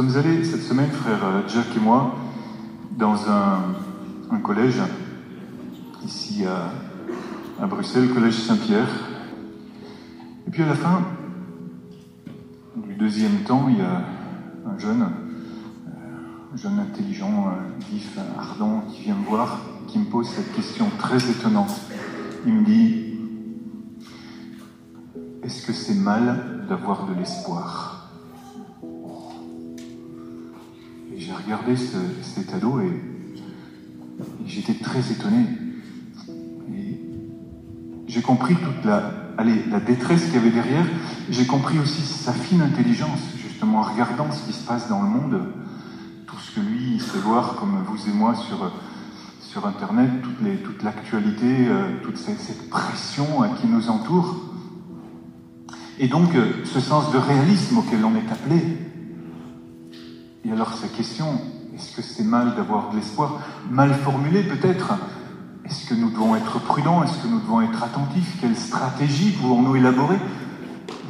sommes allés cette semaine, frère Jack et moi, dans un, un collège, ici à, à Bruxelles, le collège Saint-Pierre. Et puis à la fin du deuxième temps, il y a un jeune, euh, un jeune intelligent, euh, vif, ardent, qui vient me voir, qui me pose cette question très étonnante. Il me dit, est-ce que c'est mal d'avoir de l'espoir? J'ai regardé ce, cet ado et, j'étais très étonné. J'ai compris toute la, allez, la détresse qu'il y avait derrière. J'ai compris aussi sa fine intelligence, justement, en regardant ce qui se passe dans le monde, tout ce que lui, sait voir, comme vous et moi, sur, sur Internet, toute, l'actualité, euh, toute cette, pression qui nous entoure. Et donc, euh, ce sens de réalisme auquel on est appelé. Et alors, sa question, est-ce que c'est mal d'avoir de l'espoir Mal formulé peut-être? Est-ce que nous devons être prudents? Est-ce que nous devons être attentifs? Quelle stratégie pouvons-nous élaborer?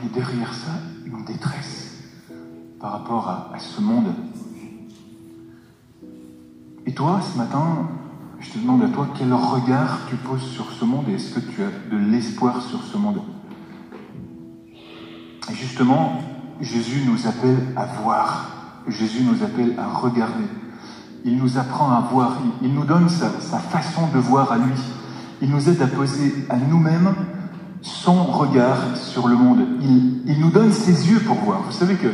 Mais derrière ça, une détresse par rapport à, à ce monde. Et toi, ce matin, je te demande à toi quel regard tu poses sur ce monde et est-ce que tu as de l'espoir sur ce monde? Et justement, Jésus nous appelle à voir. Jésus nous appelle à regarder. Il nous apprend à voir. Il, nous donne sa, façon de voir à lui. Il nous aide à poser à nous-mêmes son regard sur le monde. Il, nous donne ses yeux pour voir. Vous savez que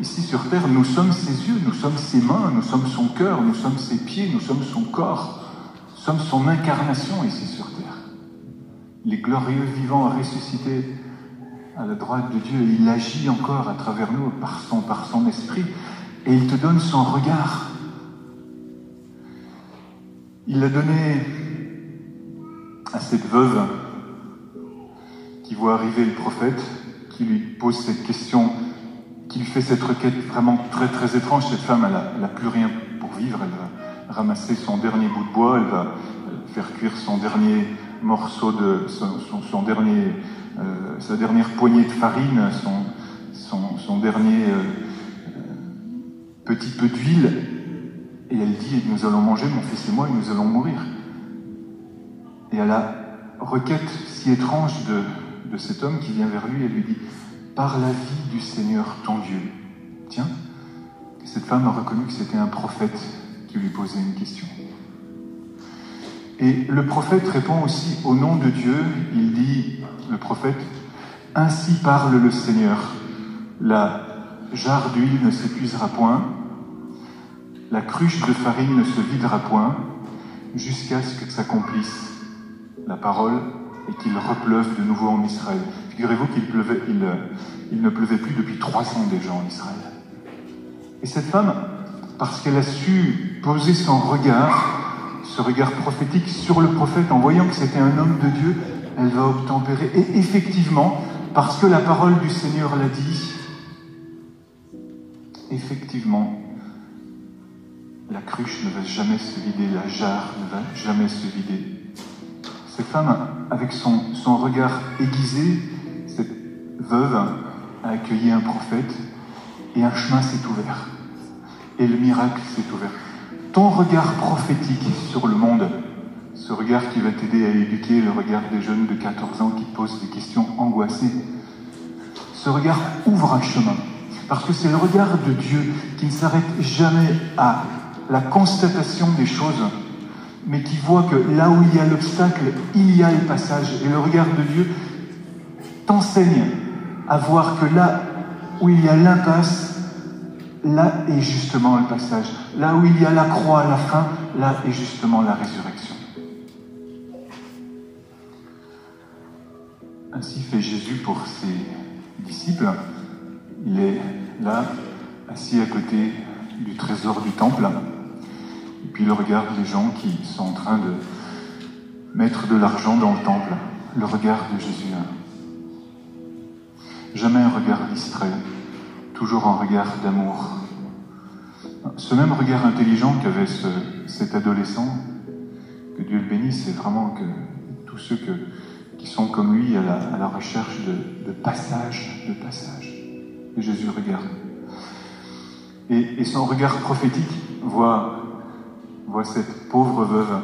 ici sur terre, nous sommes ses yeux, nous sommes ses mains, nous sommes son cœur, nous sommes ses pieds, nous sommes son corps. Nous sommes son incarnation ici sur terre. Il est glorieux, vivant, ressuscité à la droite de Dieu. Il agit encore à travers nous par son esprit. Et il te donne son regard. Il l'a donné à cette veuve qui voit arriver le prophète, qui lui pose cette question, qui lui fait cette requête vraiment très très étrange. Cette femme, elle n'a plus rien pour vivre. Elle va ramasser son dernier bout de bois, elle va faire cuire son dernier morceau de son, dernier, euh, sa dernière poignée de farine, son, son, son dernier euh, petit peu d'huile, et elle dit Nous allons manger, mon fils et moi, et nous allons mourir. Et à la requête si étrange de, cet homme qui vient vers lui, elle lui dit Par la vie du Seigneur ton Dieu. Tiens, cette femme a reconnu que c'était un prophète qui lui posait une question. Et le prophète répond aussi au nom de Dieu, il dit, le prophète, Ainsi parle le Seigneur, la jarre d'huile ne s'épuisera point, la cruche de farine ne se videra point, jusqu'à ce que s'accomplisse la parole et qu'il repleuve de nouveau en Israël. Figurez-vous qu'il pleuvait, il, il, ne pleuvait plus depuis trois ans déjà en Israël. Et cette femme, parce qu'elle a su poser son regard, ce regard prophétique sur le prophète, en voyant que c'était un homme de Dieu, elle va obtempérer. Et effectivement, parce que la parole du Seigneur l'a dit, effectivement, la cruche ne va jamais se vider, la jarre ne va jamais se vider. Cette femme, avec son, regard aiguisé, cette veuve a accueilli un prophète et un chemin s'est ouvert. Et le miracle s'est ouvert. Ton regard prophétique sur le monde, ce regard qui va t'aider à éduquer le regard des jeunes de 14 ans qui posent des questions angoissées, ce regard ouvre un chemin. Parce que c'est le regard de Dieu qui ne s'arrête jamais à la constatation des choses, mais qui voit que là où il y a l'obstacle, il y a le passage. Et le regard de Dieu t'enseigne à voir que là où il y a l'impasse, là est justement le passage. Là où il y a la croix la fin, là est justement la résurrection. Ainsi fait Jésus pour ses disciples. Il est là, assis à côté du trésor du temple. Il regarde les gens qui sont en train de mettre de l'argent dans le temple. Le regard de Jésus. Jamais un regard distrait, toujours un regard d'amour. Ce même regard intelligent qu'avait ce, cet adolescent, que Dieu le bénisse, c'est vraiment que tous ceux qui sont comme lui à la, recherche de, de passage, de passage. Et Jésus regarde. Et, son regard prophétique voit, voit cette pauvre veuve.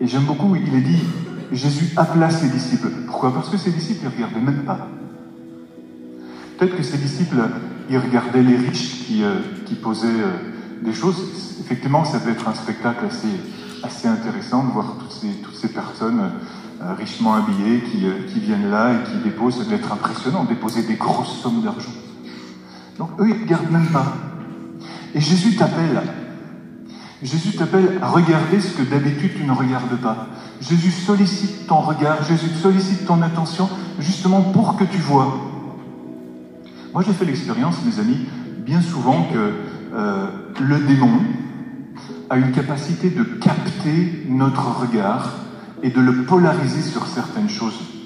Et j'aime beaucoup, il est dit, Jésus appela ses disciples. Pourquoi? Parce que ses disciples ne regardaient même pas. Peut-être que ses disciples, ils regardaient les riches qui, euh, posaient euh, des choses. Effectivement, ça peut être un spectacle assez, assez intéressant de voir toutes ces, toutes ces personnes euh, richement habillées qui, qui, viennent là et qui déposent. Ça doit être impressionnant, déposer des grosses sommes d'argent. Donc eux, ils ne regardent même pas. Et Jésus t'appelle. Jésus t'appelle à regarder ce que d'habitude tu ne regardes pas. Jésus sollicite ton regard, Jésus sollicite ton attention, justement pour que tu vois. Moi, j'ai fait l'expérience, mes amis, bien souvent que euh, le démon a une capacité de capter notre regard et de le polariser sur certaines choses.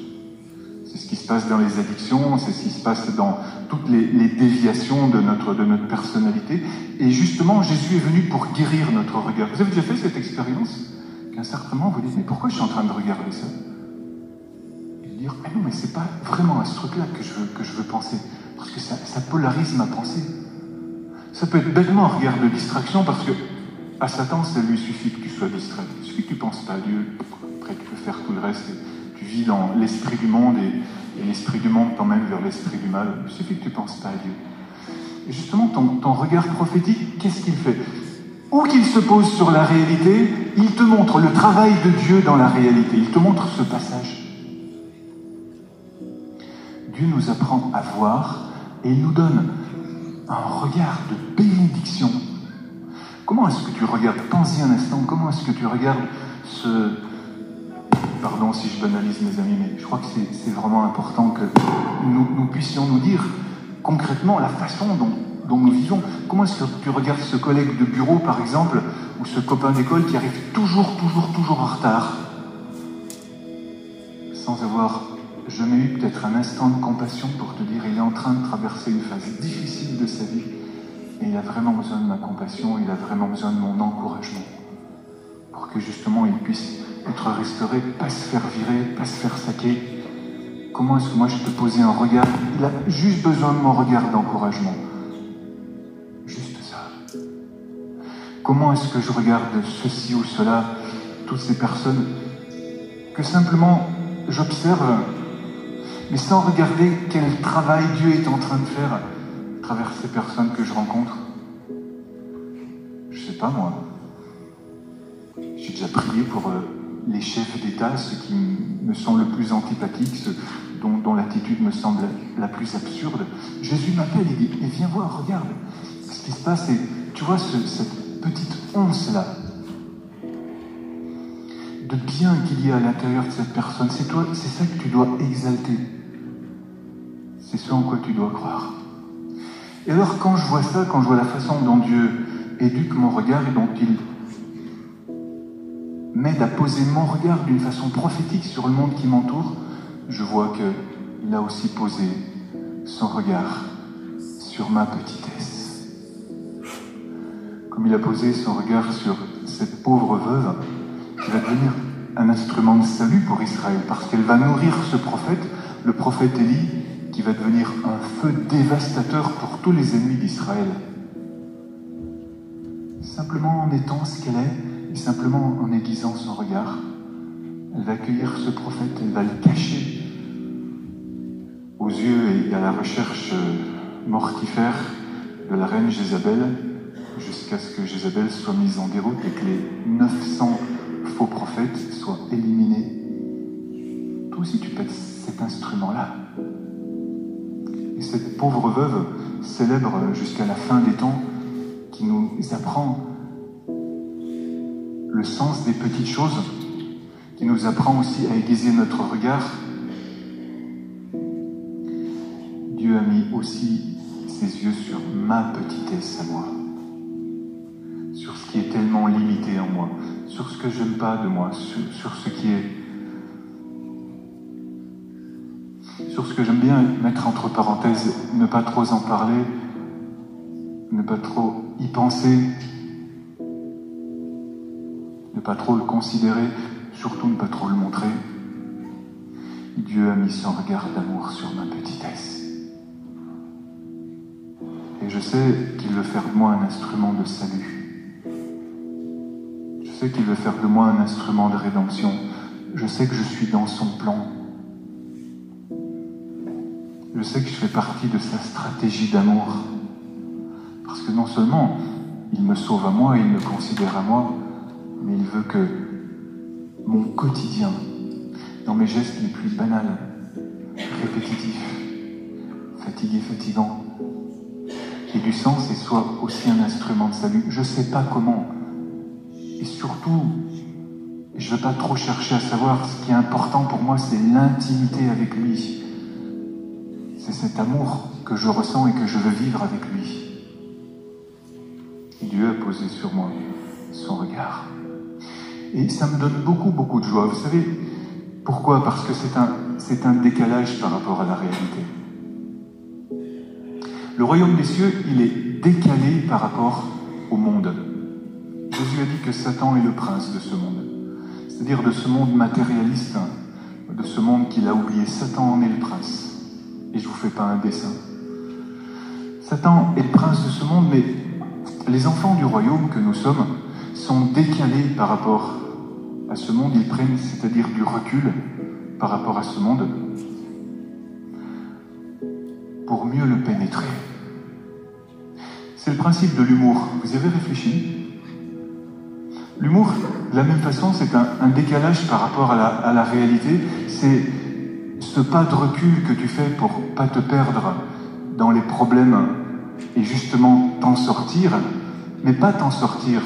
Se passe dans les addictions, c'est ce qui se passe dans toutes les, déviations de notre, de notre personnalité. Et justement, Jésus est venu pour guérir notre regard. Vous avez déjà fait cette expérience Qu'à un certain moment, vous dites, mais pourquoi je suis en train de regarder ça? Et dire, mais non, mais c'est pas vraiment à ce truc-là que je veux, que je veux penser. Parce que ça, ça polarise ma pensée. Ça peut être bêtement un regard de distraction parce que à Satan, ça lui suffit que tu sois distrait. Il suffit que tu penses pas à Dieu. Après, tu peux faire tout le reste. Vis dans l'esprit du monde et, l'esprit du monde t'emmène vers l'esprit du mal. Il suffit que tu ne penses pas à Dieu. Et justement, ton, ton regard prophétique, qu'est-ce qu'il fait? Où qu'il se pose sur la réalité, il te montre le travail de Dieu dans la réalité. Il te montre ce passage. Dieu nous apprend à voir et il nous donne un regard de bénédiction. Comment est-ce que tu regardes? Pense-y un instant. Comment est-ce que tu regardes ce... Pardon si je banalise mes amis, mais je crois que c'est vraiment important que nous, puissions nous dire concrètement la façon dont, dont nous vivons. Comment est-ce que tu regardes ce collègue de bureau, par exemple, ou ce copain d'école qui arrive toujours, toujours, toujours en retard, sans avoir jamais eu peut-être un instant de compassion pour te dire il est en train de traverser une phase difficile de sa vie et il a vraiment besoin de ma compassion, il a vraiment besoin de mon encouragement pour que justement il puisse être restauré, pas se faire virer, pas se faire saquer. Comment est-ce que moi je peux poser un regard? Il a juste besoin de mon regard d'encouragement. Juste ça. Comment est-ce que je regarde ceci ou cela, toutes ces personnes, que simplement j'observe mais sans regarder quel travail Dieu est en train de faire à travers ces personnes que je rencontre. Je sais pas moi. J'ai déjà prié pour euh, les chefs d'État, ceux qui me sont le plus antipathiques, ceux dont, l'attitude me semble la plus absurde. Jésus m'appelle et dit Viens voir, regarde ce qui se passe. Et tu vois cette petite once-là de bien qu'il y a à l'intérieur de cette personne. C'est toi, c'est ça que tu dois exalter. C'est ce en quoi tu dois croire. Et alors quand je vois ça, quand je vois la façon dont Dieu éduque mon regard et dont il m'aide à poser mon regard d'une façon prophétique sur le monde qui m'entoure, je vois qu'il a aussi posé son regard sur ma petitesse. Comme il a posé son regard sur cette pauvre veuve qui va devenir un instrument de salut pour Israël, parce qu'elle va nourrir ce prophète, le prophète Élie, qui va devenir un feu dévastateur pour tous les ennemis d'Israël. Simplement en étant ce qu'elle est, et simplement en aiguisant son regard, elle va accueillir ce prophète, elle va le cacher aux yeux et à la recherche mortifère de la reine Jézabel, jusqu'à ce que Jézabel soit mise en déroute et que les 900 faux prophètes soient éliminés. Toi aussi, tu être cet instrument-là. Et cette pauvre veuve célèbre jusqu'à la fin des temps qui nous apprend sens des petites choses, qui nous apprend aussi à aiguiser notre regard. Dieu a mis aussi ses yeux sur ma petitesse à moi, sur ce qui est tellement limité en moi, sur ce que je n'aime pas de moi, sur, ce qui est... Sur ce que j'aime bien mettre entre parenthèses, ne pas trop en parler, ne pas trop y penser, pas trop le considérer, surtout ne pas trop le montrer. Dieu a mis son regard d'amour sur ma petitesse. Et je sais qu'il veut faire de moi un instrument de salut. Je sais qu'il veut faire de moi un instrument de rédemption. Je sais que je suis dans son plan. Je sais que je fais partie de sa stratégie d'amour. Parce que non seulement il me sauve à moi, il me considère à moi, mais il veut que mon quotidien, dans mes gestes les plus banals, répétitifs, fatigués, fatigants, ait du sens et soit aussi un instrument de salut. Je ne sais pas comment. Et surtout, je ne veux pas trop chercher à savoir, ce qui est important pour moi, c'est l'intimité avec lui. C'est cet amour que je ressens et que je veux vivre avec lui. Dieu a posé sur moi son regard. Et ça me donne beaucoup, beaucoup de joie. Vous savez pourquoi? Parce que c'est un, décalage par rapport à la réalité. Le royaume des cieux, il est décalé par rapport au monde. Jésus a dit que Satan est le prince de ce monde, c'est-à-dire de ce monde matérialiste, de ce monde qu'il a oublié. Satan en est le prince. Et je ne vous fais pas un dessin. Satan est le prince de ce monde, mais les enfants du royaume que nous sommes sont décalés par rapport à ce monde. Ils prennent, c'est-à-dire du recul par rapport à ce monde, pour mieux le pénétrer. C'est le principe de l'humour. Vous avez réfléchi? L'humour, de la même façon, c'est un, décalage par rapport à la, réalité. C'est ce pas de recul que tu fais pour pas te perdre dans les problèmes et justement t'en sortir, mais pas t'en sortir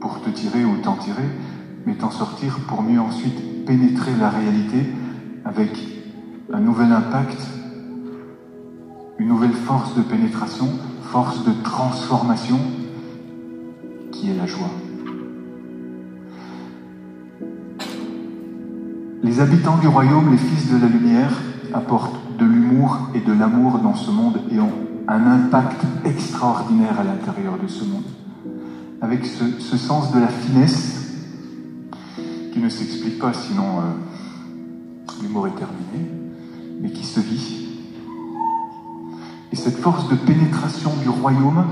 pour te tirer ou t'en tirer, mais t'en sortir pour mieux ensuite pénétrer la réalité avec un nouvel impact, une nouvelle force de pénétration, force de transformation, qui est la joie. Les habitants du royaume, les fils de la lumière, apportent de l'humour et de l'amour dans ce monde et ont un impact extraordinaire à l'intérieur de ce monde. Avec ce, sens de la finesse qui ne s'explique pas, sinon euh, l'humour est terminé, mais qui se vit. Et cette force de pénétration du royaume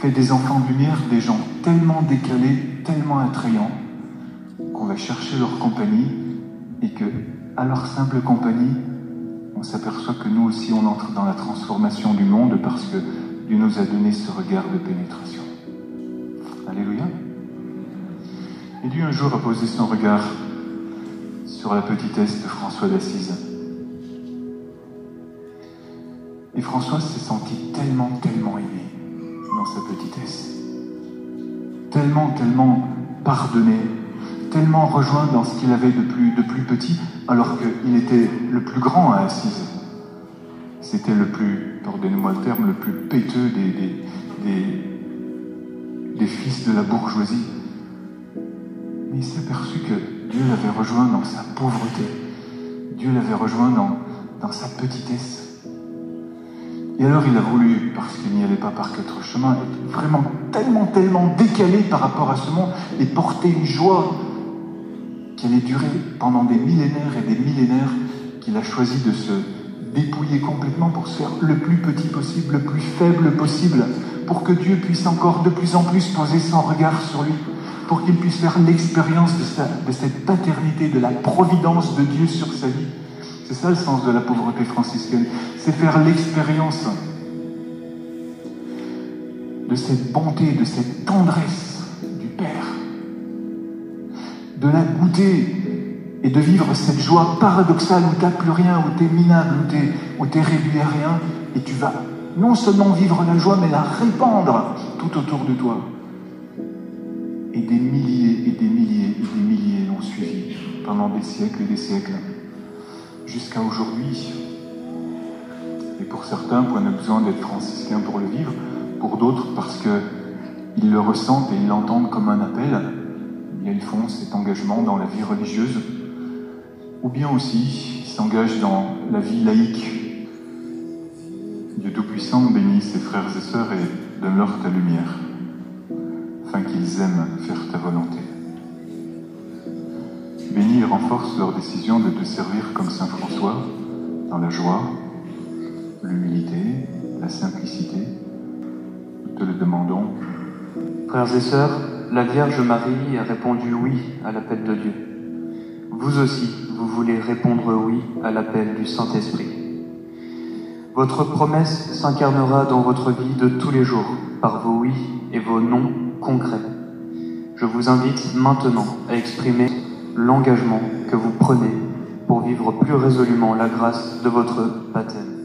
fait des enfants de lumière des gens tellement décalés, tellement attrayants, qu'on va chercher leur compagnie et que, à leur simple compagnie, on s'aperçoit que nous aussi on entre dans la transformation du monde parce que Dieu nous a donné ce regard de pénétration. Un jour posé son regard sur la petitesse de François d'Assise. Et François s'est senti tellement, tellement aimé dans sa petitesse. Tellement, tellement pardonné, tellement rejoint dans ce qu'il avait de plus, petit, alors qu'il était le plus grand à Assise. C'était le plus, pardonnez-moi le terme, le plus péteux des, fils de la bourgeoisie. Il s'est aperçu que Dieu l'avait rejoint dans sa pauvreté. Dieu l'avait rejoint dans, dans sa petitesse. Et alors il a voulu, parce qu'il n'y allait pas par quatre chemins, être vraiment tellement, tellement décalé par rapport à ce monde et porter une joie qui allait durer pendant des millénaires et des millénaires, qu'il a choisi de se dépouiller complètement pour se faire le plus petit possible, le plus faible possible, pour que Dieu puisse encore de plus en plus poser son regard sur lui, pour qu'il puisse faire l'expérience de, cette paternité, de la providence de Dieu sur sa vie. C'est ça le sens de la pauvreté franciscaine, c'est faire l'expérience de cette bonté, de cette tendresse du Père de la goûter et de vivre cette joie paradoxale où tu n'as plus rien, où tu es minable, où tu es, réduit à rien, et tu vas non seulement vivre la joie, mais la répandre tout autour de toi. Et des milliers et des milliers et des milliers l'ont suivi pendant des siècles et des siècles, jusqu'à aujourd'hui. Et pour certains, point de besoin d'être franciscain pour le vivre, pour d'autres parce qu'ils le ressentent et ils l'entendent comme un appel, ils font cet engagement dans la vie religieuse, ou bien aussi ils s'engagent dans la vie laïque. Dieu Tout-Puissant bénit ses frères et sœurs et donne-leur ta lumière, aiment faire ta volonté. Bénis et renforce leur décision de te servir comme Saint François, dans la joie, l'humilité, la simplicité. Nous te le demandons. Frères et sœurs, la Vierge Marie a répondu oui à l'appel de Dieu. Vous aussi, vous voulez répondre oui à l'appel du Saint-Esprit. Votre promesse s'incarnera dans votre vie de tous les jours par vos oui et vos non concrets. Je vous invite maintenant à exprimer l'engagement que vous prenez pour vivre plus résolument la grâce de votre baptême.